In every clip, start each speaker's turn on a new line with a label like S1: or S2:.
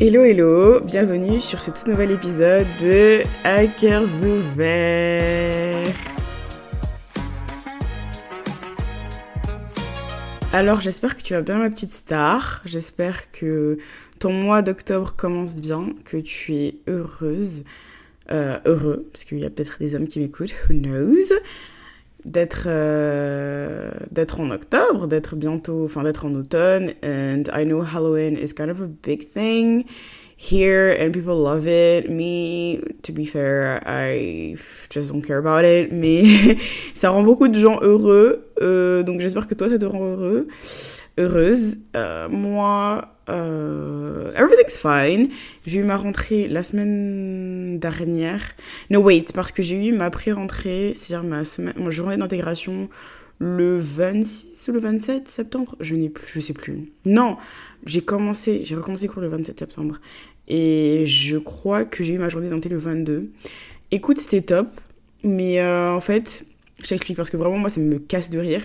S1: Hello hello, bienvenue sur ce tout nouvel épisode de Hackers ouverts. Alors j'espère que tu vas bien ma petite star, j'espère que ton mois d'octobre commence bien, que tu es heureuse, euh, heureux, parce qu'il y a peut-être des hommes qui m'écoutent, who knows, d'être euh, d'être en octobre, d'être bientôt, enfin d'être en automne, and I know Halloween is kind of a big thing here and people love it. Me, to be fair, I just don't care about it. Mais ça rend beaucoup de gens heureux. Euh, donc j'espère que toi, ça te rend heureux, heureuse. Euh, moi, euh, everything's fine. J'ai eu ma rentrée la semaine dernière. No, wait, parce que j'ai eu ma pré-rentrée, c'est-à-dire ma, semaine, ma journée d'intégration le 26 ou le 27 septembre, je n'ai plus, je sais plus. Non, j'ai commencé, j'ai recommencé cours le 27 septembre. Et je crois que j'ai eu ma journée d'intégration le 22. Écoute, c'était top. Mais euh, en fait, je t'explique parce que vraiment, moi, ça me casse de rire.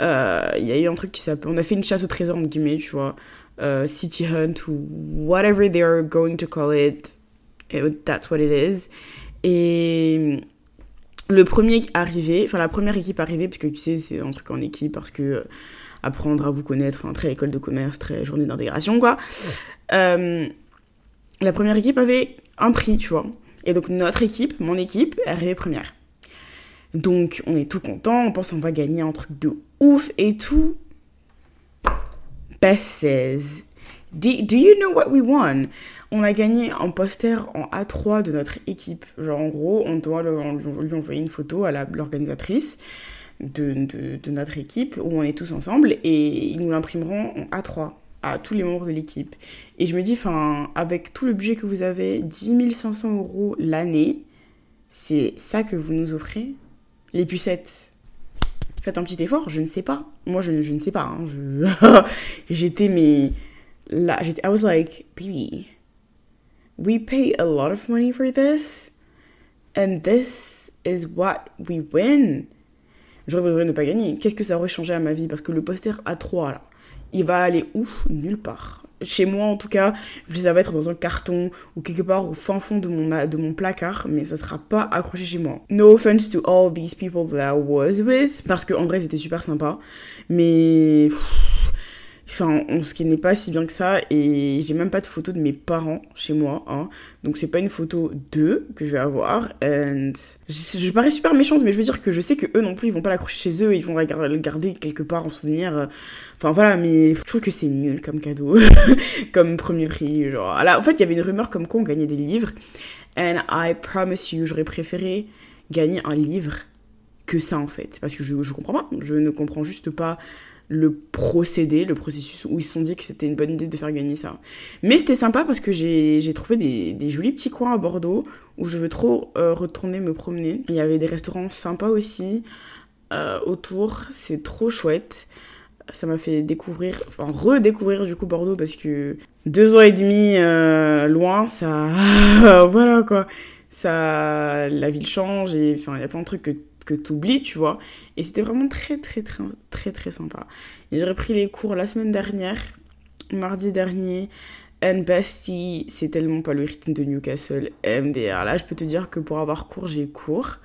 S1: Euh, Il y a eu un truc qui s'appelle. On a fait une chasse au trésor, entre guillemets, tu vois. Euh, City Hunt ou whatever they are going to call it. That's what it is. Et le premier arrivé, enfin la première équipe arrivée, puisque tu sais, c'est un truc en équipe parce que euh, apprendre à vous connaître, enfin, très école de commerce, très journée d'intégration, quoi. Euh, la première équipe avait un prix, tu vois. Et donc notre équipe, mon équipe, est arrivée première. Donc on est tout content, on pense qu'on va gagner un truc de ouf et tout. Besses. Do, you know what we won? On a gagné un poster en A3 de notre équipe. Genre en gros, on doit lui envoyer une photo à l'organisatrice de, de, notre équipe où on est tous ensemble et ils nous l'imprimeront en A3 à tous les membres de l'équipe. Et je me dis, enfin, avec tout le budget que vous avez, 10 500 euros l'année, c'est ça que vous nous offrez? Les pucettes Faites un petit effort, je ne sais pas. Moi, je, je ne sais pas. Hein, je... j'étais, mais... Là, j'étais... I was like, baby, we pay a lot of money for this, and this is what we win. J'aurais préféré ne pas gagner. Qu'est-ce que ça aurait changé à ma vie? Parce que le poster A3, là, il va aller où Nulle part. Chez moi, en tout cas, je les avais être dans un carton ou quelque part au fin fond de mon, de mon placard, mais ça sera pas accroché chez moi. No offense to all these people that I was with, parce qu'en vrai, c'était super sympa, mais... Enfin, on, qui n'est pas si bien que ça, et j'ai même pas de photo de mes parents chez moi, hein. Donc c'est pas une photo d'eux que je vais avoir. Je, parais super méchante, mais je veux dire que je sais que eux non plus, ils vont pas l'accrocher chez eux, ils vont la garder quelque part en souvenir. Enfin voilà, mais je trouve que c'est nul comme cadeau, comme premier prix, genre... Alors, en fait, il y avait une rumeur comme quoi on gagnait des livres, and I promise you, j'aurais préféré gagner un livre que ça en fait, parce que je, je comprends pas, je ne comprends juste pas le procédé, le processus où ils se sont dit que c'était une bonne idée de faire gagner ça. Mais c'était sympa parce que j'ai trouvé des, des, jolis petits coins à Bordeaux où je veux trop euh, retourner me promener. Il y avait des restaurants sympas aussi euh, autour, c'est trop chouette. Ça m'a fait découvrir, enfin redécouvrir du coup Bordeaux parce que deux ans et demi euh, loin, ça... voilà quoi. Ça... La ville change et il y a plein de trucs que que t'oublies, tu vois. Et c'était vraiment très, très, très, très, très sympa. J'ai repris les cours la semaine dernière, mardi dernier. And bestie, c'est tellement pas le rythme de Newcastle MDR. Là, je peux te dire que pour avoir cours, j'ai cours.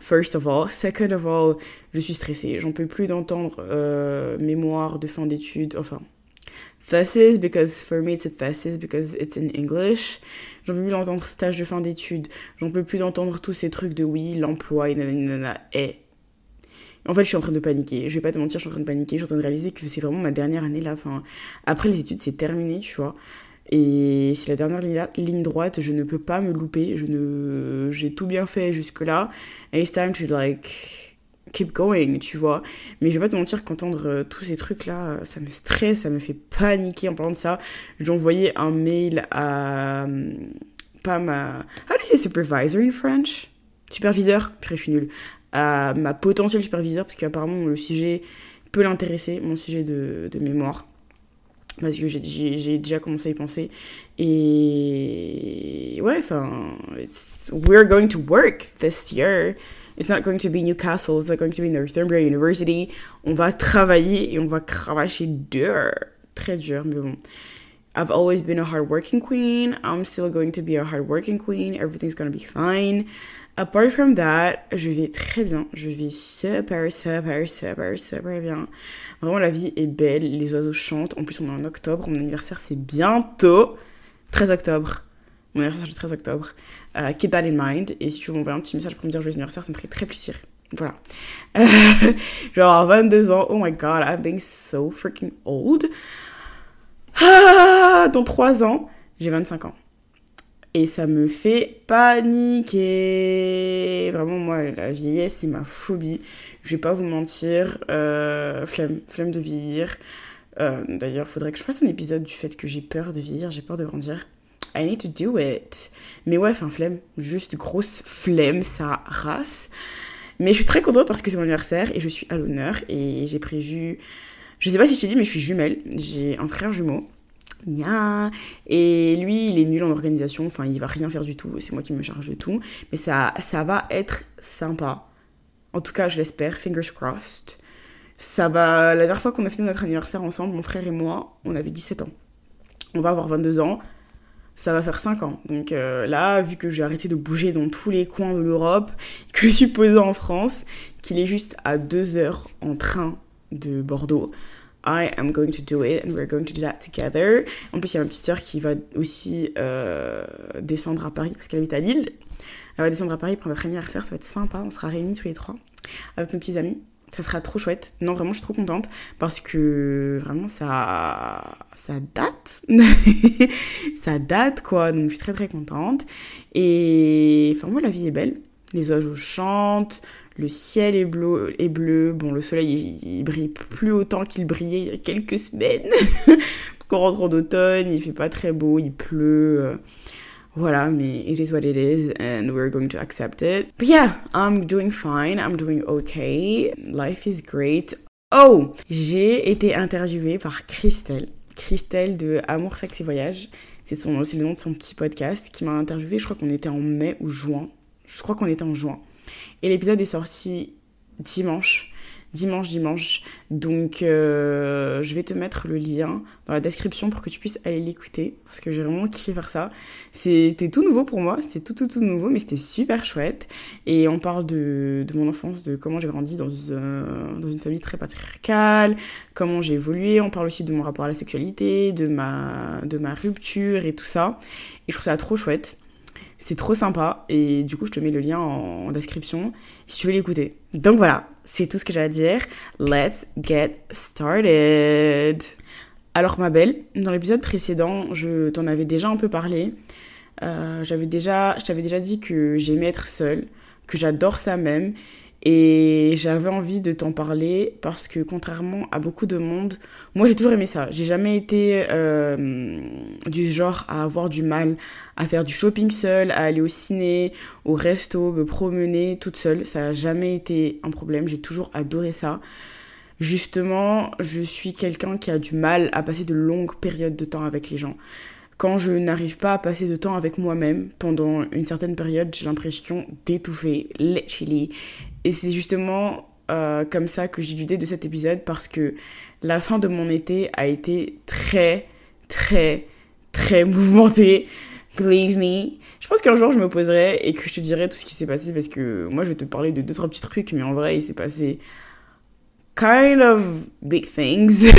S1: First of all. Second of all, je suis stressée. J'en peux plus d'entendre euh, mémoire de fin d'études. Enfin, thesis, because for me it's a thesis, because it's in English. J'en peux plus d'entendre stage de fin d'études. J'en peux plus d'entendre tous ces trucs de oui, l'emploi, et nanana, et. En fait, je suis en train de paniquer. Je vais pas te mentir, je suis en train de paniquer. Je suis en train de réaliser que c'est vraiment ma dernière année là. Enfin, après les études, c'est terminé, tu vois. Et c'est la dernière ligne droite. Je ne peux pas me louper. Je ne, j'ai tout bien fait jusque là. And it's time to like keep going, tu vois. Mais je vais pas te mentir qu'entendre euh, tous ces trucs-là, ça me stresse, ça me fait paniquer en parlant de ça. J'ai envoyé un mail à... euh, Pas ma... How do you say supervisor in French Superviseur Purée, je suis nulle. À ma potentielle superviseur, parce qu'apparemment le sujet peut l'intéresser, mon sujet de, de mémoire. Parce que j'ai- déjà commencé à y penser. Et ouais, enfin, we're going to work this year. It's not going to be Newcastle, it's not going to be Northumbria University. On va travailler et on va cravacher dur. Très dur, mais bon. I've always been a hardworking queen. I'm still going to be a hardworking queen. Everything's gonna be fine. Apart from that, je vais très bien. Je vais super, super, super, super bien. Vraiment, la vie est belle. Les oiseaux chantent. En plus, on est en octobre. Mon anniversaire, c'est bientôt. 13 octobre. Mon anniversaire, le 13 octobre. Uh, keep that in mind. Et si tu veux un petit message pour me dire joyeux anniversaire, ça me ferait très plaisir. Voilà. genre 22 ans. Oh my god, I'm being so freaking old. Ah, dans 3 ans, j'ai 25 ans. Et ça me fait paniquer. Vraiment, moi, la vieillesse, c'est ma phobie. Je vais pas vous mentir. Euh, flemme, flemme de vieillir. Euh, D'ailleurs, faudrait que je fasse un épisode du fait que j'ai peur de vieillir, j'ai peur de grandir. I need to do it. Mais ouais, enfin, flemme. Juste grosse flemme, ça race. Mais je suis très contente parce que c'est mon anniversaire et je suis à l'honneur. Et j'ai prévu. Je sais pas si je t'ai dit, mais je suis jumelle. J'ai un frère jumeau. Yeah. Et lui, il est nul en organisation, enfin, il va rien faire du tout, c'est moi qui me charge de tout. Mais ça, ça va être sympa. En tout cas, je l'espère, fingers crossed. Ça va. La dernière fois qu'on a fait notre anniversaire ensemble, mon frère et moi, on avait 17 ans. On va avoir 22 ans. Ça va faire 5 ans. Donc euh, là, vu que j'ai arrêté de bouger dans tous les coins de l'Europe, que je suis posée en France, qu'il est juste à 2 heures en train de Bordeaux, I am going to do it and we're going to do that together. En plus, il y a ma petite sœur qui va aussi euh, descendre à Paris parce qu'elle habite à Lille. Elle va descendre à Paris pour notre anniversaire, ça va être sympa, on sera réunis tous les trois avec nos petits amis. Ça sera trop chouette. Non, vraiment, je suis trop contente parce que vraiment, ça, ça date. ça date, quoi. Donc, je suis très, très contente. Et enfin, moi, la vie est belle. Les oiseaux chantent, le ciel est bleu, est bleu. Bon, le soleil, il, brille plus autant qu'il brillait il y a quelques semaines. Qu'on rentre en automne, il fait pas très beau, il pleut. Voilà, mais it is what it is, and we're going to accept it. But yeah, I'm doing fine, I'm doing okay. Life is great. Oh, j'ai été interviewée par Christelle. Christelle de Amour, Sexe et Voyage. C'est le nom de son petit podcast qui m'a interviewée. Je crois qu'on était en mai ou juin. Je crois qu'on était en juin. Et l'épisode est sorti dimanche. Dimanche, dimanche. Donc, euh, je vais te mettre le lien dans la description pour que tu puisses aller l'écouter. Parce que j'ai vraiment kiffé faire ça. C'était tout nouveau pour moi. C'était tout, tout, tout nouveau. Mais c'était super chouette. Et on parle de, de mon enfance, de comment j'ai grandi dans, dans une famille très patriarcale. Comment j'ai évolué. On parle aussi de mon rapport à la sexualité, de ma, de ma rupture et tout ça. Et je trouve ça trop chouette. C'est trop sympa et du coup je te mets le lien en, description si tu veux l'écouter. Donc voilà, c'est tout ce que j'ai à dire. Let's get started. Alors ma belle, dans l'épisode précédent, je t'en avais déjà un peu parlé. Euh, j'avais je t'avais déjà dit que j'aimais être seule, que j'adore ça même et j'avais envie de t'en parler parce que contrairement à beaucoup de monde, moi j'ai toujours aimé ça. J'ai jamais été euh, du genre à avoir du mal à faire du shopping seule, à aller au ciné, au resto, me promener toute seule. Ça n'a jamais été un problème. J'ai toujours adoré ça. Justement, je suis quelqu'un qui a du mal à passer de longues périodes de temps avec les gens quand je n'arrive pas à passer de temps avec moi-même pendant une certaine période, j'ai l'impression d'étouffer, literally. Et c'est justement euh, comme ça que j'ai l'idée de cet épisode parce que la fin de mon été a été très, très, très mouvementée. Believe me. Je pense qu'un jour je me poserai et que je te dirai tout ce qui s'est passé parce que moi je vais te parler de deux, trois petits trucs, mais en vrai il s'est passé kind of big things.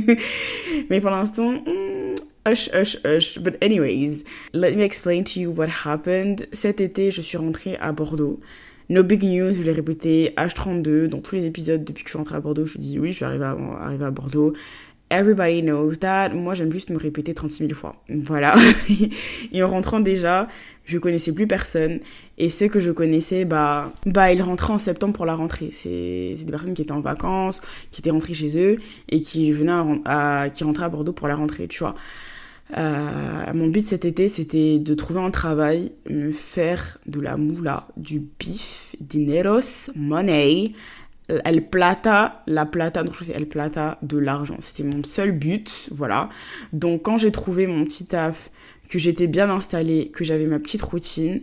S1: mais pour l'instant, hmm, Hush, hush, hush. But anyways, let me explain to you what happened. Cet été, je suis rentrée à Bordeaux. No big news, je l'ai répété, H32, dans tous les épisodes depuis que je suis rentrée à Bordeaux, je dis oui, je suis arrivée à, arrivée à Bordeaux. Everybody knows that. Moi, j'aime juste me répéter 36 000 fois. Voilà. et en rentrant déjà, je connaissais plus personne. Et ceux que je connaissais, bah, bah, ils rentraient en septembre pour la rentrée. C'est des personnes qui étaient en vacances, qui étaient rentrées chez eux et qui venaient à, qui rentraient à Bordeaux pour la rentrée, tu vois. Euh, mon but cet été, c'était de trouver un travail, me faire de la moula, du bif, dineros, money, el plata, la plata, donc je c'est el plata, de l'argent. C'était mon seul but, voilà. Donc quand j'ai trouvé mon petit taf, que j'étais bien installée, que j'avais ma petite routine,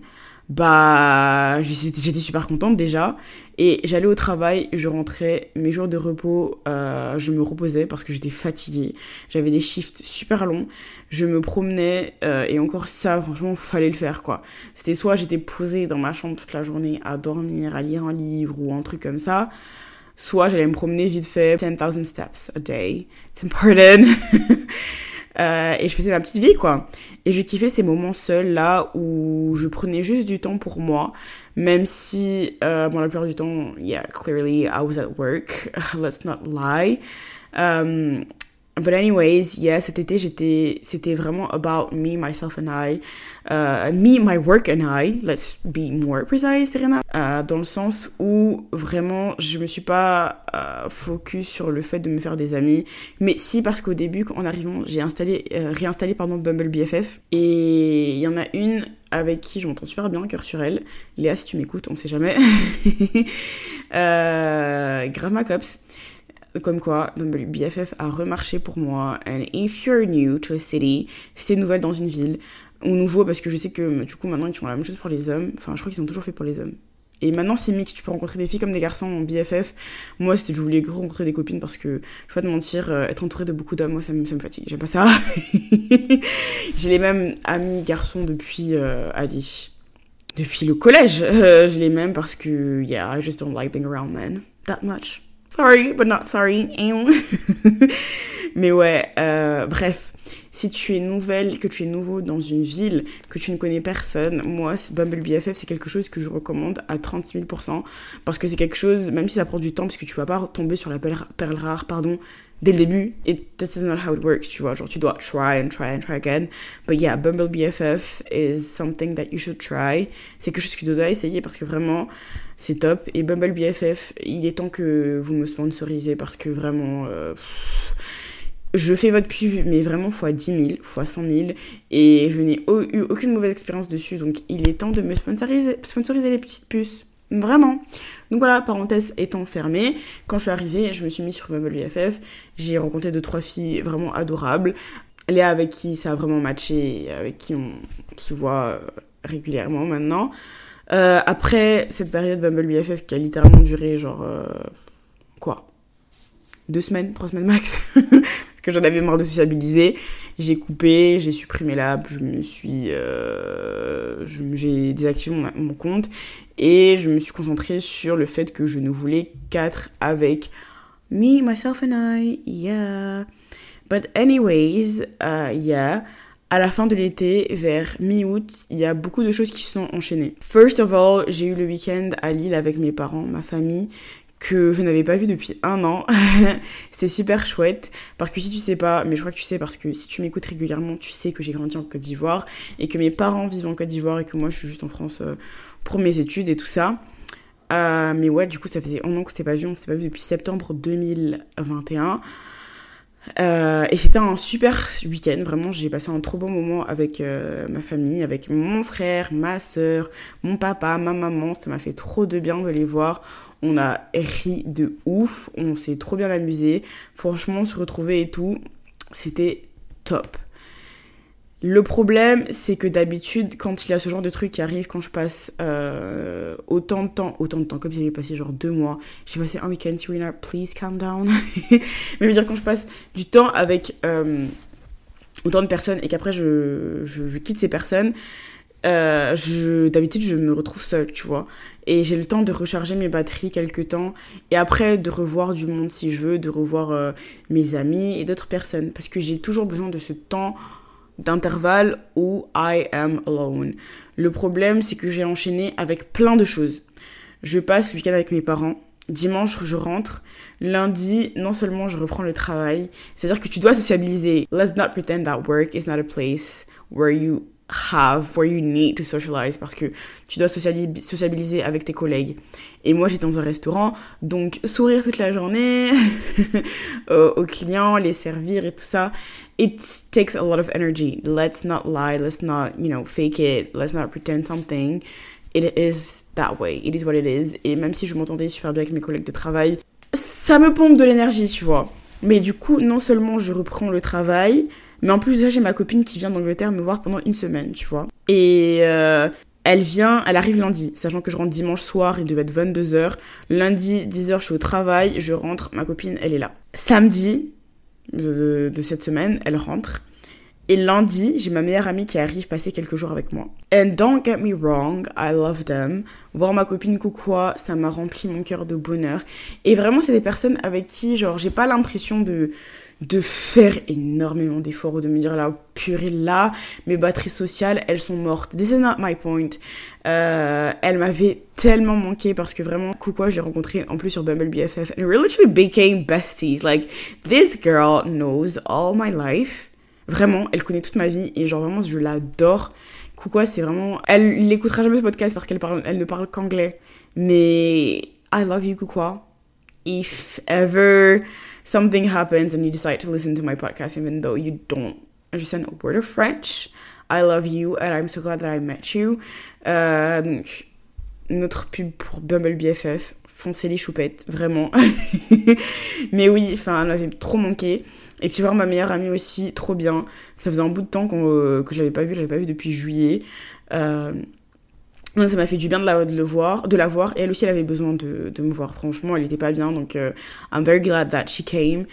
S1: bah j'étais super contente déjà. Et j'allais au travail je rentrais mes jours de repos euh, je me reposais parce que j'étais fatiguée. J'avais des shifts super longs. Je me promenais euh, et encore ça franchement fallait le faire quoi. C'était soit j'étais posée dans ma chambre toute la journée à dormir à lire un livre ou un truc comme ça soit j'allais me promener vite fait 10,000 steps a day. It's important Euh, et je faisais ma petite vie, quoi. Et je kiffais ces moments seuls, là, où je prenais juste du temps pour moi, même si, euh, bon, la plupart du temps, yeah, clearly, I was at work, let's not lie. Um, But anyways, yeah, cet été, j'étais, c'était vraiment about me, myself and I. Uh, me, my work and I. Let's be more precise, Serena. Uh, dans le sens où vraiment, je me suis pas uh, focus sur le fait de me faire des amis. Mais si, parce qu'au début, en arrivant, j'ai installé, euh, réinstallé, pardon, Bumble BFF. Et il y en a une avec qui je m'entends super bien, cœur sur elle. Léa, si tu m'écoutes, on sait jamais. euh, grave ma cops. Comme quoi, BFF a remarché pour moi. And if you're new to a city, t'es nouvelle dans une ville, ou nouveau, parce que je sais que du coup maintenant ils font la même chose pour les hommes. Enfin, je crois qu'ils ont toujours fait pour les hommes. Et maintenant c'est mix, tu peux rencontrer des filles comme des garçons en BFF. Moi, c'était je voulais rencontrer des copines parce que, je vais pas te mentir, euh, être entourée de beaucoup d'hommes, moi ça me, ça me fatigue. J'aime pas ça. J'ai les mêmes amis garçons depuis, euh, allez, depuis le collège. Euh, J'ai les mêmes parce que, yeah, I just don't like being around men that much. Sorry, but not sorry. Mais ouais, euh, bref, si tu es nouvelle, que tu es nouveau dans une ville, que tu ne connais personne, moi, Bumble BFF, c'est quelque chose que je recommande à 30 000%. Parce que c'est quelque chose, même si ça prend du temps, parce que tu vas pas tomber sur la perle, perle rare, pardon, dès le début. It, that's not how it works, tu vois. Genre, tu dois try and try and try again. But yeah, Bumble BFF is something that you should try. C'est quelque chose que tu dois essayer parce que vraiment, c'est top. Et Bumble BFF, il est temps que vous me sponsorisez parce que vraiment... Euh, je fais votre pub, mais vraiment fois 10 000, fois 100 000, et je n'ai eu aucune mauvaise expérience dessus, donc il est temps de me sponsoriser, sponsoriser les petites puces. Vraiment. Donc voilà, parenthèse étant fermée, quand je suis arrivée, je me suis mise sur Bumble BFF, j'ai rencontré deux, trois filles vraiment adorables, Léa avec qui ça a vraiment matché, avec qui on se voit euh, régulièrement maintenant. Euh, après cette période Bumble BFF qui a littéralement duré genre... Euh, quoi? Deux semaines, trois semaines max? Que j'en avais marre de sociabiliser. J'ai coupé, j'ai supprimé l'app, je me suis, euh, j'ai désactivé mon, compte et je me suis concentrée sur le fait que je ne voulais qu'être avec me, myself and I, yeah. But anyways, uh, yeah. À la fin de l'été, vers mi-août, il y a beaucoup de choses qui sont enchaînées. First of all, j'ai eu le week-end à Lille avec mes parents, ma famille, que je n'avais pas vu depuis un an. c'est super chouette. Parce que si tu sais pas, mais je crois que tu sais parce que si tu m'écoutes régulièrement, tu sais que j'ai grandi en Côte d'Ivoire et que mes parents vivent en Côte d'Ivoire et que moi je suis juste en France euh, pour mes études et tout ça. Euh, mais ouais, du coup, ça faisait un an que c'était pas vu. On s'était pas vu depuis septembre 2021. Euh, et c'était un super week-end, vraiment j'ai passé un trop bon moment avec ma famille, avec mon frère, ma soeur, mon papa, ma maman, ça m'a fait trop de bien de les voir. On a ri de ouf, on s'est trop bien amusé, franchement se retrouver et tout, c'était top. Le problème, c'est que d'habitude, quand il y a ce genre de truc qui arrive, quand je passe euh, autant de temps, autant de temps, comme si j'avais passé genre deux mois, j'ai passé un week-end, Serena, please calm down. Mais je veux dire, quand je passe du temps avec euh, autant de personnes et qu'après je, quitte ces personnes, euh, d'habitude, je me retrouve seule, tu vois. Et j'ai le temps de recharger mes batteries quelques temps. Et après, de revoir du monde si je veux, de revoir euh, mes amis et d'autres personnes. Parce que j'ai toujours besoin de ce temps d'intervalle où I am alone. Le problème, c'est que j'ai enchaîné avec plein de choses. Je passe le week-end avec mes parents. Dimanche, je rentre. Lundi, non seulement je reprends le travail, c'est-à-dire que tu dois sociabiliser. Let's not pretend that work is not a place where you have, where you need to socialize parce que tu dois sociabiliser avec tes collègues. Et moi, j'étais dans un restaurant, donc sourire toute la journée aux clients, les servir et tout ça. It takes a lot of energy. Let's not lie, let's not, you know, fake it, let's not pretend something. It is that way. It is what it is. Et même si je m'entendais super bien avec mes collègues de travail, ça me pompe de l'énergie, tu vois. Mais du coup, non seulement je reprends le travail, mais en plus, j'ai ma copine qui vient d'Angleterre me voir pendant une semaine, tu vois. Et euh, Elle vient, elle arrive lundi, sachant que je rentre dimanche soir, il devait être 22h. Lundi, 10h, je suis au travail, je rentre, ma copine, elle est là. Samedi de, cette semaine, elle rentre. Et lundi, j'ai ma meilleure amie qui arrive passer quelques jours avec moi. And don't get me wrong, I love them. Voir ma copine Koukoua, ça m'a rempli mon cœur de bonheur. Et vraiment, c'est des personnes avec qui, genre, j'ai pas l'impression de de faire énormément d'efforts ou de me dire là, purée, là, mes batteries sociales, elles sont mortes. This is not my point. Euh, elle m'avait tellement manqué parce que vraiment, Koukoua, je l'ai rencontré en plus sur Bumble BFF. And we literally became besties. Like, this girl knows all my life. Vraiment, elle connaît toute ma vie et genre vraiment, je l'adore. Koukoua, c'est vraiment... Elle n'écoutera jamais ce podcast parce qu'elle parle, elle ne parle qu'anglais. Mais I love you, Koukoua. If ever something happens and you decide to listen to my podcast even though you don't understand a word of French, I love you and I'm so glad that I met you. Donc, notre pub pour Bumble BFF, foncez les choupettes, vraiment. Mais oui, enfin, elle m'avait trop manqué. Et puis voir ma meilleure amie aussi, trop bien. Ça faisait un bout de temps euh, que je l'avais pas vue, je l'avais pas vue depuis juillet. Euh, ça m'a fait du bien de la, le voir, de la voir. Et elle aussi, elle avait besoin de, me voir. Franchement, elle était pas bien. Donc, euh, I'm very glad that she came.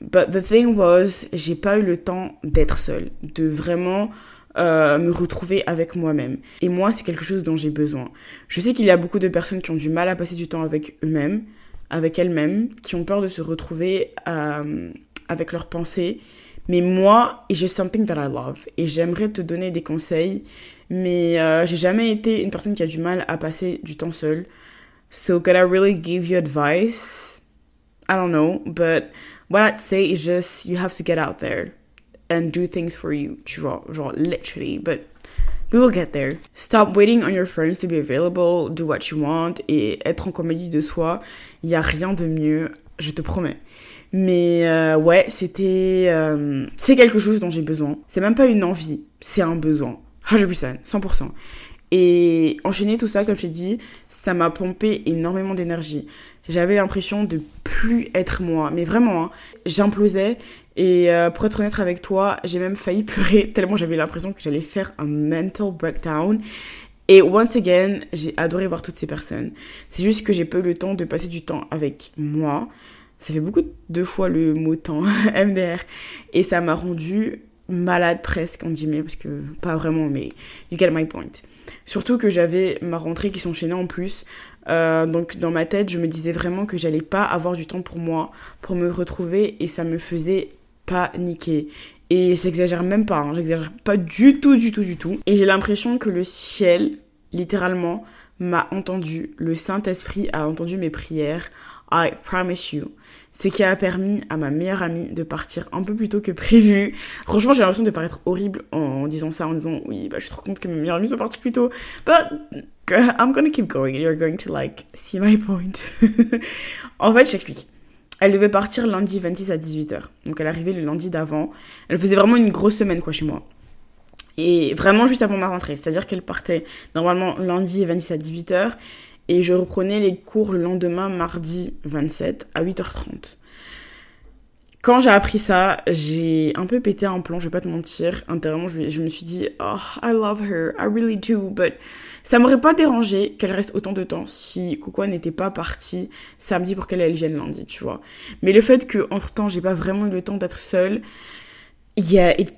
S1: But the thing was, j'ai pas eu le temps d'être seule. De vraiment euh, me retrouver avec moi-même. Et moi, c'est quelque chose dont j'ai besoin. Je sais qu'il y a beaucoup de personnes qui ont du mal à passer du temps avec eux-mêmes, avec elles-mêmes, qui ont peur de se retrouver euh, avec leurs pensées. Mais moi, it's just something that I love. Et j'aimerais te donner des conseils, mais euh, j'ai jamais été une personne qui a du mal à passer du temps seule. So, could I really give you advice? I don't know, but what I'd say is just you have to get out there and do things for you, tu vois, genre literally, but we will get there. Stop waiting on your friends to be available, do what you want et être en comédie de soi, il y a rien de mieux, je te promets. Mais euh, ouais, c'était euh, c'est quelque chose dont j'ai besoin. C'est même pas une envie, c'est un besoin. 100%, 100%. Et enchaîner tout ça, comme je t'ai dit, ça m'a pompé énormément d'énergie. J'avais l'impression de plus être moi. Mais vraiment, hein, j'implosais. Et euh, pour être honnête avec toi, j'ai même failli pleurer tellement j'avais l'impression que j'allais faire un mental breakdown. Et once again, j'ai adoré voir toutes ces personnes. C'est juste que j'ai pas eu le temps de passer du temps avec moi. Ça fait beaucoup de fois le mot temps, MDR. Et ça m'a rendu malade presque, en guillemets, parce que pas vraiment, mais you get my point. Surtout que j'avais ma rentrée qui s'enchaînait en plus. Euh, donc dans ma tête, je me disais vraiment que j'allais pas avoir du temps pour moi, pour me retrouver, et ça me faisait paniquer. Et j'exagère même pas, hein, j'exagère pas du tout, du tout, du tout. Et j'ai l'impression que le ciel, littéralement, m'a entendu, le Saint-Esprit a entendu mes prières. I promise you ce qui a permis à ma meilleure amie de partir un peu plus tôt que prévu. Franchement, j'ai l'impression de paraître horrible en disant ça, en disant oui, bah, je suis trop contente que mes meilleures amies soient parties plus tôt. But I'm gonna keep going you're going to like see my point. en fait, j'explique. Elle devait partir lundi 26 à 18h. Donc elle arrivait le lundi d'avant. Elle faisait vraiment une grosse semaine quoi chez moi. Et vraiment juste avant ma rentrée. C'est-à-dire qu'elle partait normalement lundi 26 à 18h et je reprenais les cours le lendemain, mardi 27, à 8h30. Quand j'ai appris ça, j'ai un peu pété un plan, je vais pas te mentir. Intérieurement, je, me suis dit, oh, I love her, I really do, but ça m'aurait pas dérangé qu'elle reste autant de temps si Coco n'était pas partie samedi pour qu'elle vienne lundi, tu vois. Mais le fait que entre temps, j'ai pas vraiment eu le temps d'être seule, yeah, it,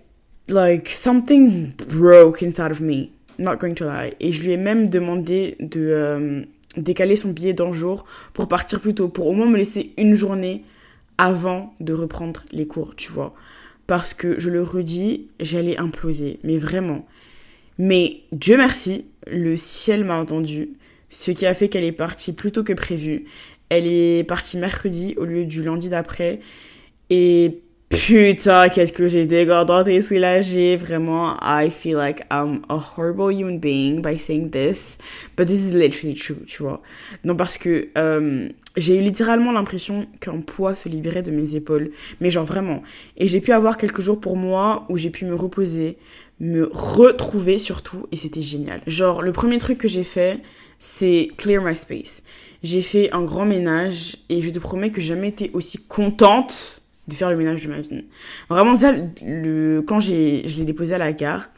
S1: like, something broke inside of me. Not going to lie. Et je lui ai même demandé de, euh, décaler son billet d'un jour pour partir plus tôt, pour au moins me laisser une journée avant de reprendre les cours, tu vois. Parce que, je le redis, j'allais imploser, mais vraiment. Mais Dieu merci, le ciel m'a entendu, ce qui a fait qu'elle est partie plus tôt que prévu. Elle est partie mercredi au lieu du lundi d'après. Et Putain, qu'est-ce que j'étais contente et soulagée. Vraiment, I feel like I'm a horrible human being by saying this. But this is literally true, tu vois. Non, parce que euh, j'ai eu littéralement l'impression qu'un poids se libérait de mes épaules. Mais genre vraiment. Et j'ai pu avoir quelques jours pour moi où j'ai pu me reposer, me retrouver surtout. Et c'était génial. Genre, le premier truc que j'ai fait, c'est clear my space. J'ai fait un grand ménage et je te promets que j'ai jamais été aussi contente de faire le ménage de ma vie. Vraiment, déjà, le, quand j'ai, je l'ai déposé à la gare,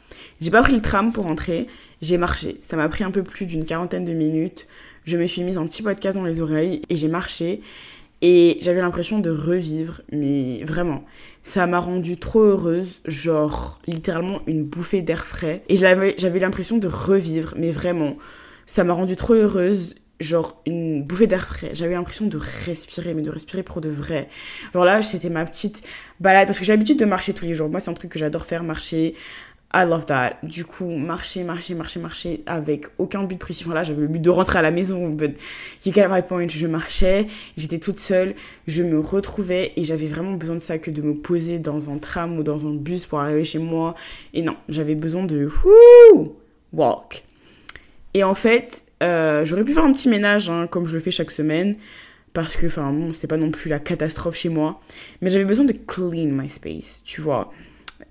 S1: J'ai pas pris le tram pour rentrer, j'ai marché. Ça m'a pris un peu plus d'une quarantaine de minutes. Je me suis mise un petit podcast dans les oreilles et j'ai marché. Et j'avais l'impression de revivre, mais vraiment, ça m'a rendue trop heureuse, genre littéralement une bouffée d'air frais. Et j'avais l'impression de revivre, mais vraiment, ça m'a rendue trop heureuse, genre une bouffée d'air frais. J'avais l'impression de respirer, mais de respirer pour de vrai. Alors là, c'était ma petite balade, parce que j'ai l'habitude de marcher tous les jours. Moi, c'est un truc que j'adore faire, marcher, I love that. Du coup, marcher, marcher, marcher, marcher avec aucun but précis. Enfin là, j'avais le but de rentrer à la maison. But you get my point. Je marchais, j'étais toute seule, je me retrouvais et j'avais vraiment besoin de ça que de me poser dans un tram ou dans un bus pour arriver chez moi. Et non, j'avais besoin de whoo, walk. Et en fait, euh, j'aurais pu faire un petit ménage hein, comme je le fais chaque semaine parce que, enfin, bon, c'est pas non plus la catastrophe chez moi. Mais j'avais besoin de clean my space, tu vois.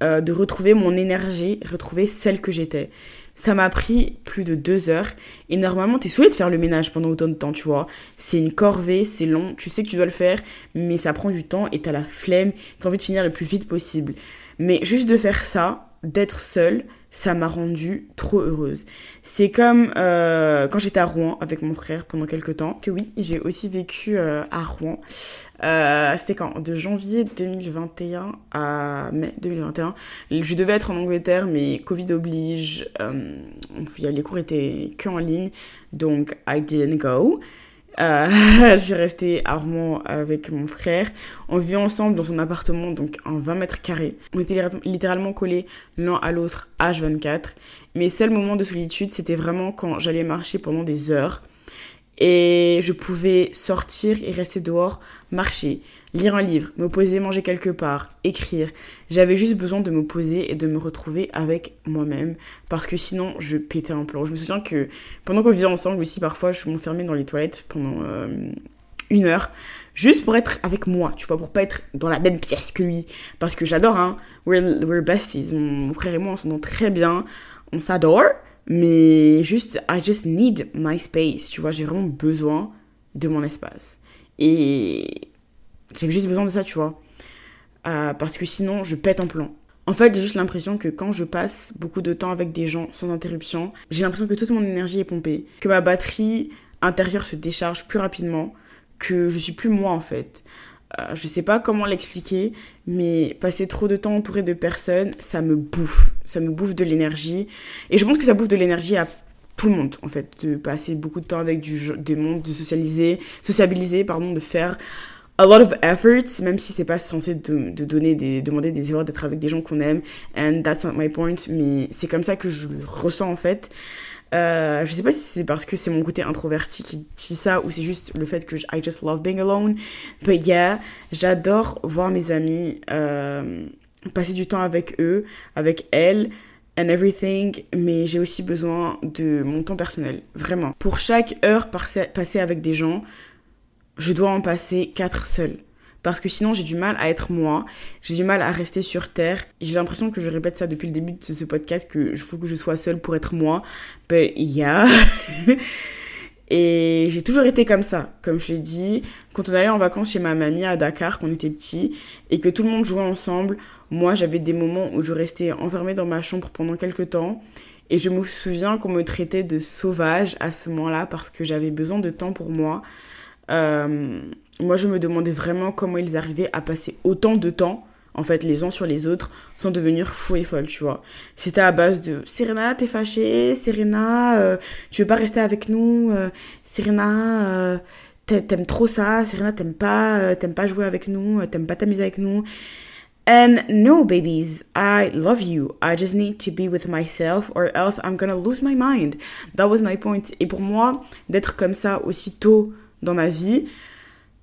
S1: Euh, de retrouver mon énergie, retrouver celle que j'étais. Ça m'a pris plus de deux heures. Et normalement, t'es saoulé de faire le ménage pendant autant de temps, tu vois. C'est une corvée, c'est long, tu sais que tu dois le faire, mais ça prend du temps et t'as la flemme, t'as envie de finir le plus vite possible. Mais juste de faire ça, d'être seule, ça m'a rendue trop heureuse. C'est comme euh, quand j'étais à Rouen avec mon frère pendant quelques temps, que oui, j'ai aussi vécu euh, à Rouen. Euh, c'était quand? De janvier 2021 à mai 2021. Je devais être en Angleterre, mais Covid oblige. les cours étaient que en ligne, donc I didn't go. Euh, je suis restée à Rouen avec mon frère. On vit ensemble dans son appartement, donc en 20 mètres carrés. On était littéralement collés l'un à l'autre, H24. Mes seuls moments de solitude, c'était vraiment quand j'allais marcher pendant des heures. Et je pouvais sortir et rester dehors, marcher, lire un livre, me poser, manger quelque part, écrire. J'avais juste besoin de me poser et de me retrouver avec moi-même parce que sinon je pétais un plomb. Je me souviens que pendant qu'on vivait ensemble aussi, parfois je m'enfermais dans les toilettes pendant euh, une heure juste pour être avec moi, tu vois, pour pas être dans la même pièce que lui. Parce que j'adore, hein, we're, we're besties. Mon frère et moi on s'entend très bien, on s'adore. Mais juste, I just need my space, tu vois, j'ai vraiment besoin de mon espace. Et j'avais juste besoin de ça, tu vois. Euh, parce que sinon, je pète un plan. En fait, j'ai juste l'impression que quand je passe beaucoup de temps avec des gens sans interruption, j'ai l'impression que toute mon énergie est pompée, que ma batterie intérieure se décharge plus rapidement, que je suis plus moi en fait. Euh, je sais pas comment l'expliquer, mais passer trop de temps entouré de personnes, ça me bouffe. Ça me bouffe de l'énergie. Et je pense que ça bouffe de l'énergie à tout le monde, en fait. De passer beaucoup de temps avec du, des mondes, de socialiser, sociabiliser, pardon, de faire a lot of efforts, même si c'est pas censé de, donner demander des efforts d'être avec des gens qu'on aime. And that's not my point, mais c'est comme ça que je le ressens, en fait. Euh, je sais pas si c'est parce que c'est mon côté introverti qui dit ça ou c'est juste le fait que I just love being alone. But yeah, j'adore voir mes amis, euh, passer du temps avec eux, avec elles and everything, mais j'ai aussi besoin de mon temps personnel, vraiment. Pour chaque heure passée avec des gens, je dois en passer quatre seuls parce que sinon j'ai du mal à être moi, j'ai du mal à rester sur terre. J'ai l'impression que je répète ça depuis le début de ce podcast que il faut que je sois seule pour être moi. But yeah. Et j'ai toujours été comme ça, comme je l'ai dit. Quand on allait en vacances chez ma mamie à Dakar, quand on était petit, et que tout le monde jouait ensemble, moi j'avais des moments où je restais enfermée dans ma chambre pendant quelques temps. Et je me souviens qu'on me traitait de sauvage à ce moment-là parce que j'avais besoin de temps pour moi. Euh, moi, je me demandais vraiment comment ils arrivaient à passer autant de temps, en fait, les uns sur les autres, sans devenir fou et folle, tu vois. C'était à base de Serena, t'es fâchée, Serena, euh, tu veux pas rester avec nous, euh, Serena, t'aimes trop ça, Serena, t'aimes pas, t'aimes pas jouer avec nous, t'aimes pas t'amuser avec nous. And no, babies, I love you. I just need to be with myself or else I'm gonna lose my mind. That was my point. Et pour moi, d'être comme ça aussitôt dans ma vie,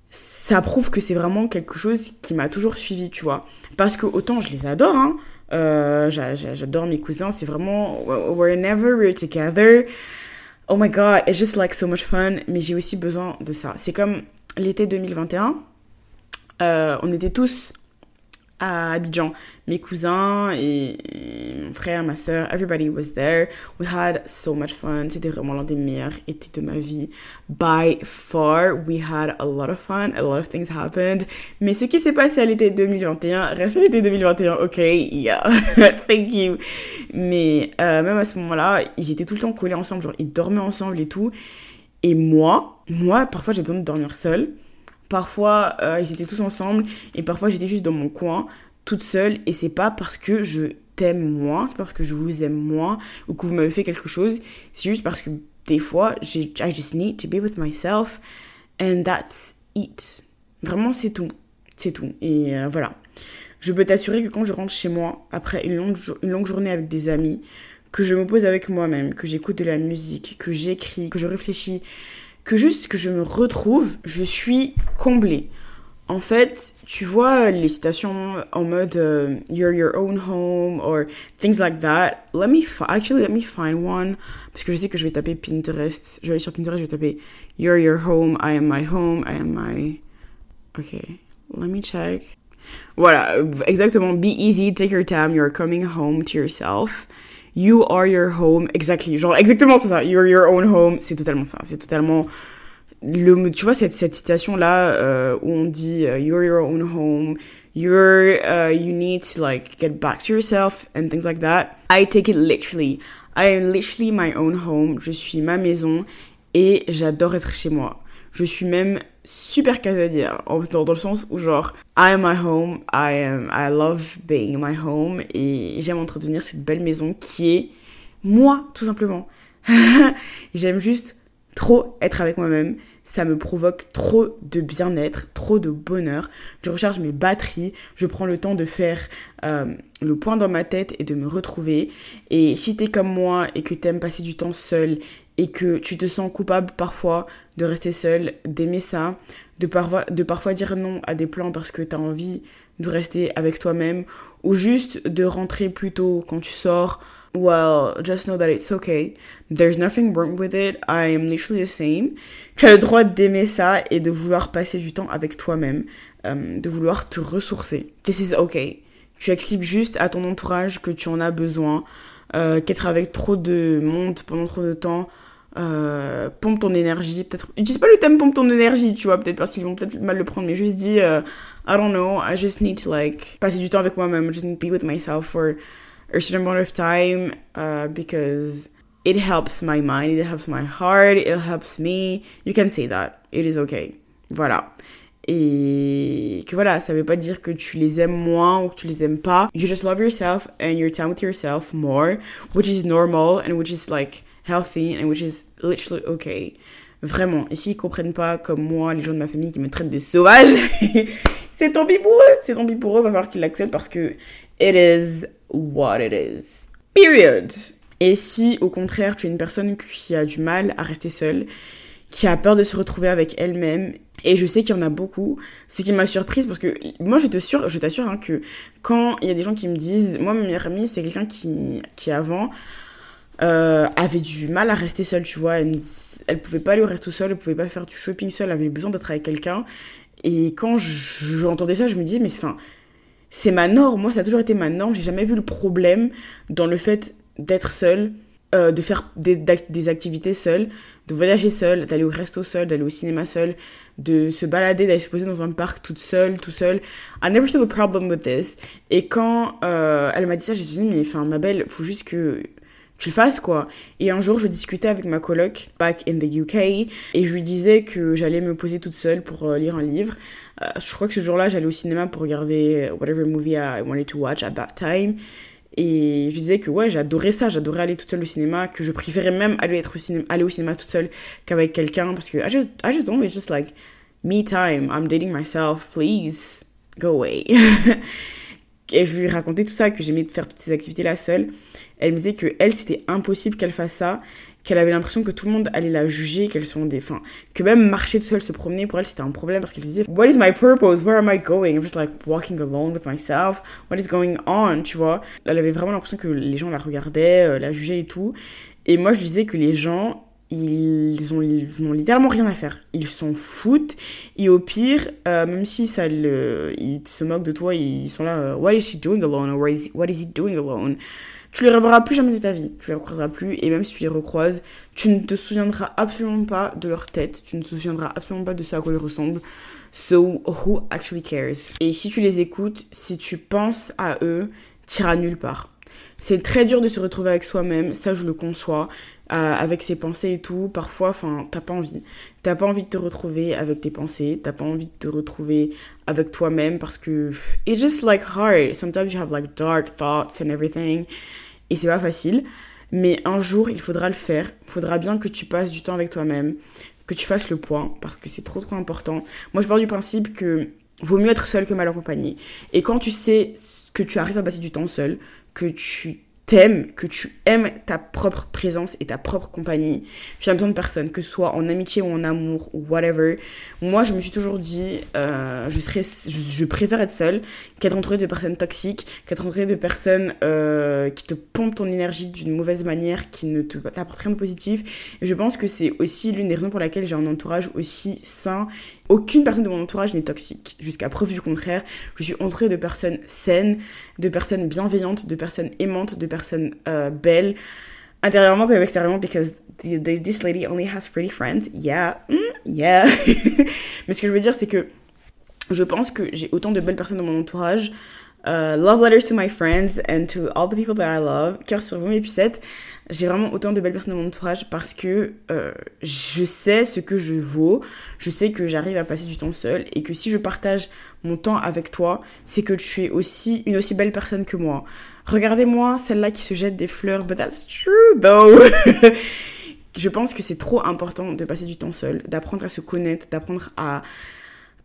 S1: ça prouve que c'est vraiment quelque chose qui m'a toujours suivi, tu vois. Parce que autant je les adore, hein, euh, j'adore mes cousins, c'est vraiment whenever we're together. Oh my god, it's just like so much fun. Mais j'ai aussi besoin de ça. C'est comme l'été 2021. Euh, on était tous à Abidjan. Mes cousins et, mon frère, ma soeur, everybody was there. We had so much fun. C'était vraiment l'un des meilleurs étés de ma vie. By far, we had a lot of fun. A lot of things happened. Mais ce qui s'est passé à l'été 2021 reste à l'été 2021. Ok, yeah. Thank you. Mais euh, même à ce moment-là, ils étaient tout le temps collés ensemble. Genre, ils dormaient ensemble et tout. Et moi, moi, parfois, j'ai besoin de dormir seule. Parfois, euh, ils étaient tous ensemble et parfois, j'étais juste dans mon coin, toute seule. Et c'est pas parce que je t'aime moins, c'est parce que je vous aime moins ou que vous m'avez fait quelque chose. C'est juste parce que des fois, I just need to be with myself and that's it. Vraiment, c'est tout. C'est tout. Et euh, voilà. Je peux t'assurer que quand je rentre chez moi, après une longue, une longue journée avec des amis, que je me pose avec moi-même, que j'écoute de la musique, que j'écris, que je réfléchis, que juste que je me retrouve, je suis comblée. En fait, tu vois les citations en mode euh, you're your own home or things like that. Let me actually let me find one parce que je sais que je vais taper Pinterest. Je vais aller sur Pinterest, je vais taper you're your home, I am my home, I am my Okay, let me check. Voilà, exactement. Be easy, take your time, you're coming home to yourself. You are your home. Exactly. Genre, exactement, c'est ça. You're your own home. C'est totalement ça. C'est totalement. Le, tu vois, cette, cette citation-là euh, où on dit uh, You're your own home. You're, uh, you need to like get back to yourself and things like that. I take it literally. I am literally my own home. Je suis ma maison et j'adore être chez moi. Je suis même super casadière dans, dans le sens où genre I am my home, I am I love being my home et j'aime entretenir cette belle maison qui est moi tout simplement. j'aime juste trop être avec moi-même, ça me provoque trop de bien-être, trop de bonheur. Je recharge mes batteries, je prends le temps de faire euh, le point dans ma tête et de me retrouver. Et si t'es comme moi et que t'aimes passer du temps seul et que tu te sens coupable parfois de rester seul, d'aimer ça, de parfois, de parfois dire non à des plans parce que tu as envie de rester avec toi-même, ou juste de rentrer plus tôt quand tu sors, well, just know that it's okay. There's nothing wrong with it. I am literally the same. Tu as le droit d'aimer ça et de vouloir passer du temps avec toi-même, euh, de vouloir te ressourcer. This is okay. Tu expliques juste à ton entourage que tu en as besoin, euh, qu'être avec trop de monde pendant trop de temps euh, pompe ton énergie. Peut-être, utilise pas le thème pompe ton énergie, tu vois, peut-être parce qu'ils vont peut-être mal le prendre, mais juste dis, euh, I don't know, I just need to like passer du temps avec moi-même, just be with myself for a certain amount of time uh, because it helps my mind, it helps my heart, it helps me. You can say that. It is okay. Voilà. Et que voilà, ça veut pas dire que tu les aimes moins ou que tu les aimes pas. You just love yourself and your time with yourself more, which is normal and which is like healthy and which is literally okay. Vraiment. Et s'ils comprennent pas, comme moi, les gens de ma famille qui me traitent de sauvage, c'est tant pis pour eux. C'est tant pis pour eux, va falloir qu'ils l'acceptent parce que it is what it is. Period. Et si, au contraire, tu es une personne qui a du mal à rester seule, qui a peur de se retrouver avec elle-même, et je sais qu'il y en a beaucoup, ce qui m'a surprise parce que moi je t'assure, je t'assure hein, que quand il y a des gens qui me disent, moi ma meilleure amie c'est quelqu'un qui, qui avant euh, avait du mal à rester seule, tu vois. Elle, elle pouvait pas aller au resto seule, elle pouvait pas faire du shopping seule, elle avait besoin d'être avec quelqu'un. Et quand j'entendais ça, je me disais, mais enfin, c'est ma norme. Moi, ça a toujours été ma norme. J'ai jamais vu le problème dans le fait d'être seule, euh, de faire des, activités seules, de voyager seule, d'aller au resto seule, d'aller au cinéma seule, de se balader, d'aller se poser dans un parc toute seule, tout seul. I never saw a problem with this. Et quand euh, elle m'a dit ça, j'ai dit, mais enfin, ma belle, faut juste que tu fasses quoi. Et un jour, je discutais avec ma coloc back in the UK et je lui disais que j'allais me poser toute seule pour euh, lire un livre. Euh, je crois que ce jour-là, j'allais au cinéma pour regarder whatever movie I wanted to watch at that time. Et je disais que ouais, j'adorais ça, j'adorais aller toute seule au cinéma, que je préférais même aller, au, cinéma, aller au cinéma toute seule qu'avec quelqu'un parce que I just, I just it's just like me time, I'm dating myself, please go away. et je lui racontais tout ça, que j'aimais faire toutes ces activités-là seule. Elle me disait que elle, c'était impossible qu'elle fasse ça, qu'elle avait l'impression que tout le monde allait la juger, qu'elles sont des... Enfin, que même marcher toute seule, se promener, pour elle, c'était un problème parce qu'elle se disait, What is my purpose? Where am I going? I'm just like walking alone with myself. What is going on? Tu vois? Elle avait vraiment l'impression que les gens la regardaient, euh, la jugeaient et tout. Et moi, je disais que les gens ils ont, ils ont littéralement rien à faire. Ils s'en foutent. Et au pire, euh, même si ça ils se moquent de toi, ils sont là, euh, What is she doing alone? Or is, what is he doing alone? Tu les reverras plus jamais de ta vie. Tu les recroiseras plus. Et même si tu les recroises, tu ne te souviendras absolument pas de leur tête. Tu ne te souviendras absolument pas de ce à quoi ils ressemblent. So, who actually cares? Et si tu les écoutes, si tu penses à eux, tu iras nulle part. C'est très dur de se retrouver avec soi-même, ça je le conçois, avec ses pensées et tout. Parfois, enfin, t'as pas envie. T'as pas envie de te retrouver avec tes pensées, t'as pas envie de te retrouver avec toi-même parce que it's just like hard. Sometimes you have like dark thoughts and everything. Et c'est pas facile. Mais un jour, il faudra le faire. Faudra bien que tu passes du temps avec toi-même, que tu fasses le point, parce que c'est trop trop important. Moi, je pars du principe que vaut mieux être seul que mal accompagné. Et quand tu sais que tu arrives à passer du temps seul, que tu t'aimes, que tu aimes ta propre présence et ta propre compagnie. Tu as besoin de personne, que ce soit en amitié ou en amour ou whatever. Moi, je me suis toujours dit, euh, je, serais, je, préfère être seule qu'être entourée de personnes toxiques, qu'être entourée de personnes euh, qui te pompent ton énergie d'une mauvaise manière, qui ne t'apportent rien de positif. Je pense que c'est aussi l'une des raisons pour laquelle j'ai un entourage aussi sain aucune personne de mon entourage n'est toxique. Jusqu'à preuve du contraire, je suis entourée de personnes saines, de personnes bienveillantes, de personnes aimantes, de personnes euh, belles, intérieurement comme extérieurement, because this lady only has pretty friends. Yeah, mm, yeah. Mais ce que je veux dire, c'est que je pense que j'ai autant de belles personnes dans mon entourage Uh, love letters to my friends and to all the people that I love. Cœur sur vous, mes pucettes. J'ai vraiment autant de belles personnes dans mon entourage parce que euh, je sais ce que je vaux. Je sais que j'arrive à passer du temps seul et que si je partage mon temps avec toi, c'est que tu es aussi une aussi belle personne que moi. Regardez-moi, celle-là qui se jette des fleurs, but that's true though. je pense que c'est trop important de passer du temps seul, d'apprendre à se connaître, d'apprendre à,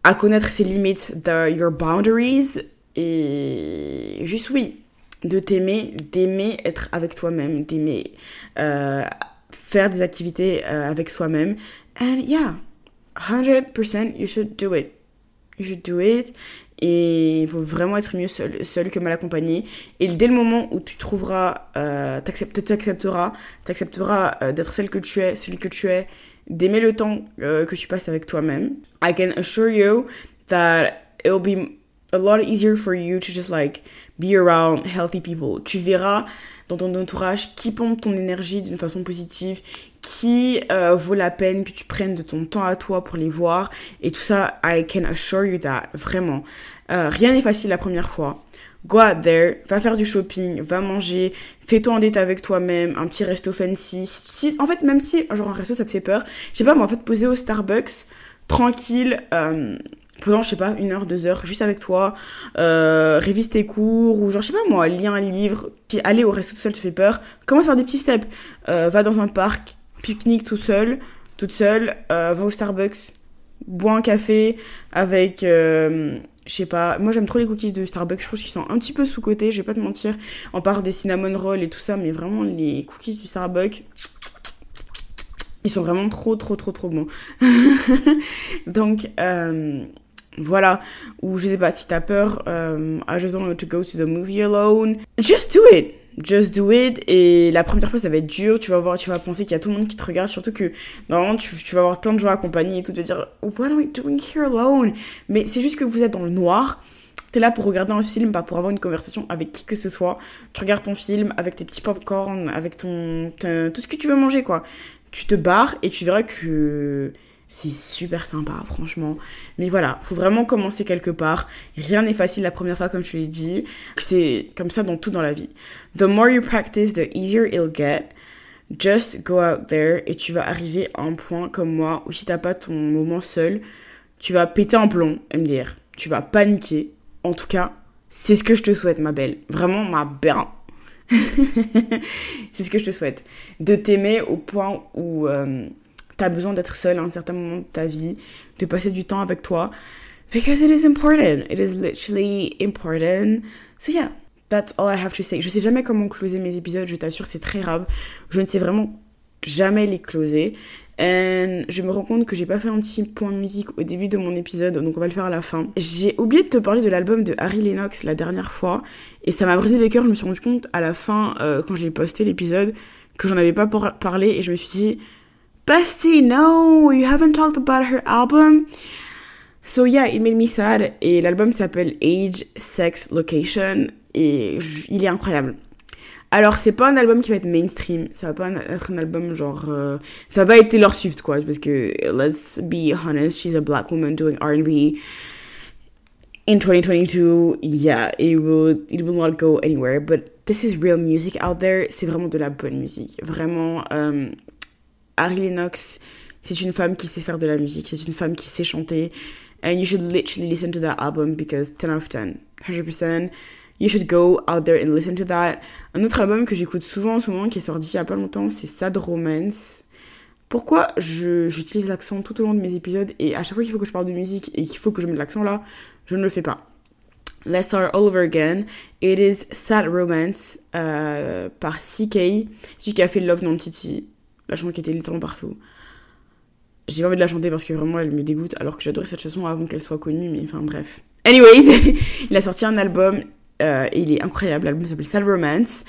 S1: à connaître ses limites, the, your boundaries et juste oui, de t'aimer, d'aimer être avec toi-même, d'aimer euh, faire des activités euh, avec soi-même. And yeah, 100% you should do it. You should do it. Et il faut vraiment être mieux seul, seul que mal accompagné. Et dès le moment où tu trouveras, euh, t'accepteras, t'accepteras euh, d'être celle que tu es, celui que tu es, d'aimer le temps que tu passes avec toi-même. I can assure you that it'll be a lot easier for you to just like be around healthy people. Tu verras dans ton entourage qui pompe ton énergie d'une façon positive, qui euh, vaut la peine que tu prennes de ton temps à toi pour les voir. Et tout ça, I can assure you that, vraiment. Euh, rien n'est facile la première fois. Go out there, va faire du shopping, va manger, fais-toi en date avec toi-même, un petit resto fancy. Si, en fait, même si, genre un resto ça te fait peur, je sais pas, moi en fait, poser au Starbucks, tranquille, euh, pendant, je sais pas, une heure, deux heures, juste avec toi, euh, révise tes cours, ou genre, je sais pas moi, lis un livre, aller au resto tout seul te fait peur, commence par des petits steps, euh, va dans un parc, pique-nique tout seul, toute seule, euh, va au Starbucks, bois un café avec, je sais pas, moi j'aime trop les cookies de Starbucks, je trouve qu'ils sont un petit peu sous-cotés, je vais pas te mentir, on part des cinnamon rolls et tout ça, mais vraiment les cookies du Starbucks, ils sont vraiment trop, trop, trop, trop bons. Donc, voilà, ou je sais pas, si t'as peur, um, I just don't want to go to the movie alone, just do it. Just do it. Et la première fois, ça va être dur. Tu vas voir, tu vas penser qu'il y a tout le monde qui te regarde. Surtout que, normalement, tu, tu vas avoir plein de gens accompagnés et tout. Te dire, what are we doing here alone? Mais c'est juste que vous êtes dans le noir. T'es là pour regarder un film, pas pour avoir une conversation avec qui que ce soit. Tu regardes ton film avec tes petits popcorn, avec ton, ton tout ce que tu veux manger, quoi. Tu te barres et tu verras que c'est super sympa, franchement. Mais voilà, faut vraiment commencer quelque part. Rien n'est facile la première fois, comme je l'ai dit. C'est comme ça dans tout dans la vie. The more you practice, the easier it'll get. Just go out there et tu vas arriver à un point comme moi où si t'as pas ton moment seul, tu vas péter en plomb, MDR. Tu vas paniquer. En tout cas, c'est ce que je te souhaite, ma belle. Vraiment, ma belle. c'est ce que je te souhaite. De t'aimer au point où. Euh, t'as besoin d'être seul à un certain moment de ta vie, de passer du temps avec toi. Because it is important. It is literally important. So yeah, that's all I have to say. Je sais jamais comment closer mes épisodes, je t'assure, c'est très grave. Je ne sais vraiment jamais les closer. Et je me rends compte que j'ai pas fait un petit point musique au début de mon épisode, donc on va le faire à la fin. J'ai oublié de te parler de l'album de Harry Lennox la dernière fois, et ça m'a brisé le cœur. Je me suis rendu compte à la fin, euh, quand j'ai posté l'épisode, que j'en avais pas parlé, et je me suis dit, Bestie, no, you haven't talked about her album. So yeah, it made me sad. Et l'album s'appelle Age, Sex, Location. Et il est incroyable. Alors, c'est pas un album qui va être mainstream. Ça va pas être un album genre. Euh, ça va pas être Taylor Swift, quoi. Parce que, let's be honest, she's a black woman doing RB. In 2022, yeah, it will, it will not go anywhere. But this is real music out there. C'est vraiment de la bonne musique. Vraiment, euh, Harry Lennox, c'est une femme qui sait faire de la musique. C'est une femme qui sait chanter. And you should literally listen to that album because 10 out of 10, 100%. You should go out there and listen to that. Un autre album que j'écoute souvent en ce moment qui est sorti il y a pas longtemps, c'est Sad Romance. Pourquoi j'utilise l'accent tout au long de mes épisodes et à chaque fois qu'il faut que je parle de musique et qu'il faut que je mette l'accent là, je ne le fais pas. Let's Start All Over Again. It is Sad Romance euh, par CK, celui qui a fait Love Non Titi, la chanson qui était littéralement partout. J'ai pas envie de la chanter parce que vraiment elle me dégoûte alors que j'adorais cette chanson avant qu'elle soit connue, mais enfin bref. Anyways, il a sorti un album euh, il est incroyable, l'album s'appelle Sad Romance.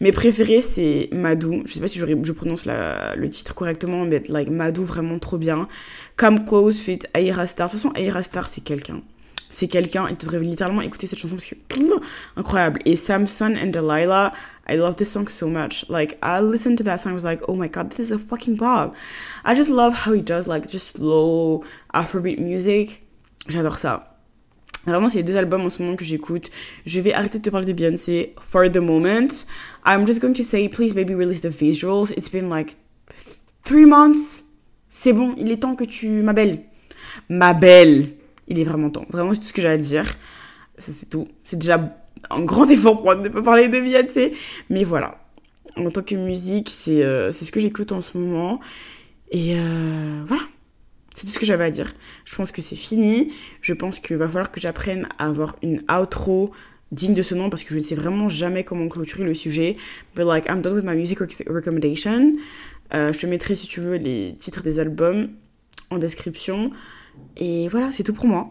S1: Mes préférés, c'est Madou. Je sais pas si je, prononce le titre correctement, mais like Madou, vraiment trop bien. Come Close fit Aira Star. De toute façon, Aira Star, c'est quelqu'un. C'est quelqu'un, il devrait littéralement écouter cette chanson parce que incroyable. Et Samson and Delilah, I love this song so much. Like I listened to that song, I was like, oh my god, this is a fucking pop. I just love how he does like just slow Afrobeat music. J'adore ça. Vraiment, c'est les deux albums en ce moment que j'écoute. Je vais arrêter de te parler de Beyoncé for the moment. I'm just going to say, please baby release the visuals. It's been like three months. C'est bon, il est temps que tu... Ma belle. Ma belle. Il est vraiment temps. Vraiment, c'est tout ce que j'ai à dire. C'est tout. C'est déjà un grand effort pour ne pas parler de Beyoncé. Mais voilà. En tant que musique, c'est euh, ce que j'écoute en ce moment. Et euh, voilà. C'est tout ce que j'avais à dire. Je pense que c'est fini. Je pense qu'il va falloir que j'apprenne à avoir une outro digne de ce nom parce que je ne sais vraiment jamais comment clôturer le sujet. But like, I'm done with my music recommendation. Euh, je te mettrai, si tu veux, les titres des albums en description. Et voilà, c'est tout pour moi.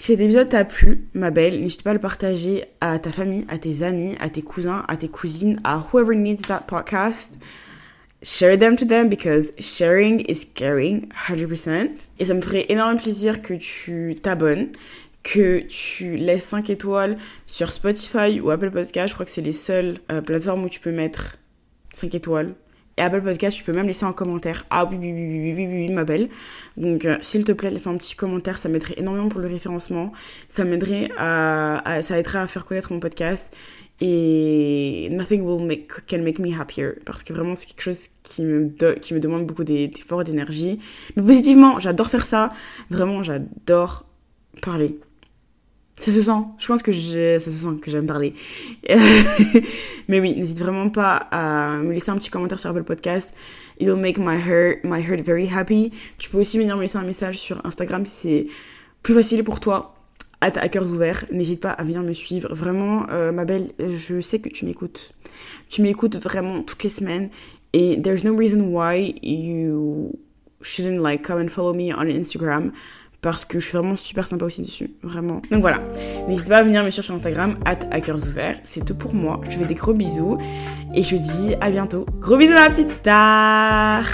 S1: Si cet épisode t'a plu, ma belle, n'hésite pas à le partager à ta famille, à tes amis, à tes cousins, à tes cousines, à whoever needs that podcast share them to them because sharing is caring 100%. Et ça me ferait énormément plaisir que tu t'abonnes, que tu laisses 5 étoiles sur Spotify ou Apple Podcast. Je crois que c'est les seules euh, plateformes où tu peux mettre 5 étoiles. Et Apple Podcast, tu peux même laisser un commentaire. Ah oui, oui, oui, oui, oui, oui, oui ma belle. Donc, euh, s'il te plaît, laisse un petit commentaire. Ça m'aiderait énormément pour le référencement. Ça m'aiderait à, Ça aiderait à faire connaître mon podcast. Et nothing will make, can make me happier. Parce que vraiment, c'est quelque chose qui me, qui me demande beaucoup d'efforts et d'énergie. Mais positivement, j'adore faire ça. Vraiment, j'adore parler. Ça se sent. Je pense que ça se sent que j'aime parler. Mais oui, n'hésite vraiment pas à me laisser un petit commentaire sur Apple Podcast. It will make my heart, my heart very happy. Tu peux aussi venir me laisser un message sur Instagram si c'est plus facile pour toi à cœurs ouverts, n'hésite pas à venir me suivre. Vraiment, euh, ma belle, je sais que tu m'écoutes. Tu m'écoutes vraiment toutes les semaines. Et there's no reason why you shouldn't like come and follow me on Instagram. Parce que je suis vraiment super sympa aussi dessus. Vraiment. Donc voilà. N'hésite pas à venir me suivre sur Instagram, at à cœurs ouverts. C'est tout pour moi. Je te fais des gros bisous. Et je dis à bientôt. Gros bisous ma petite star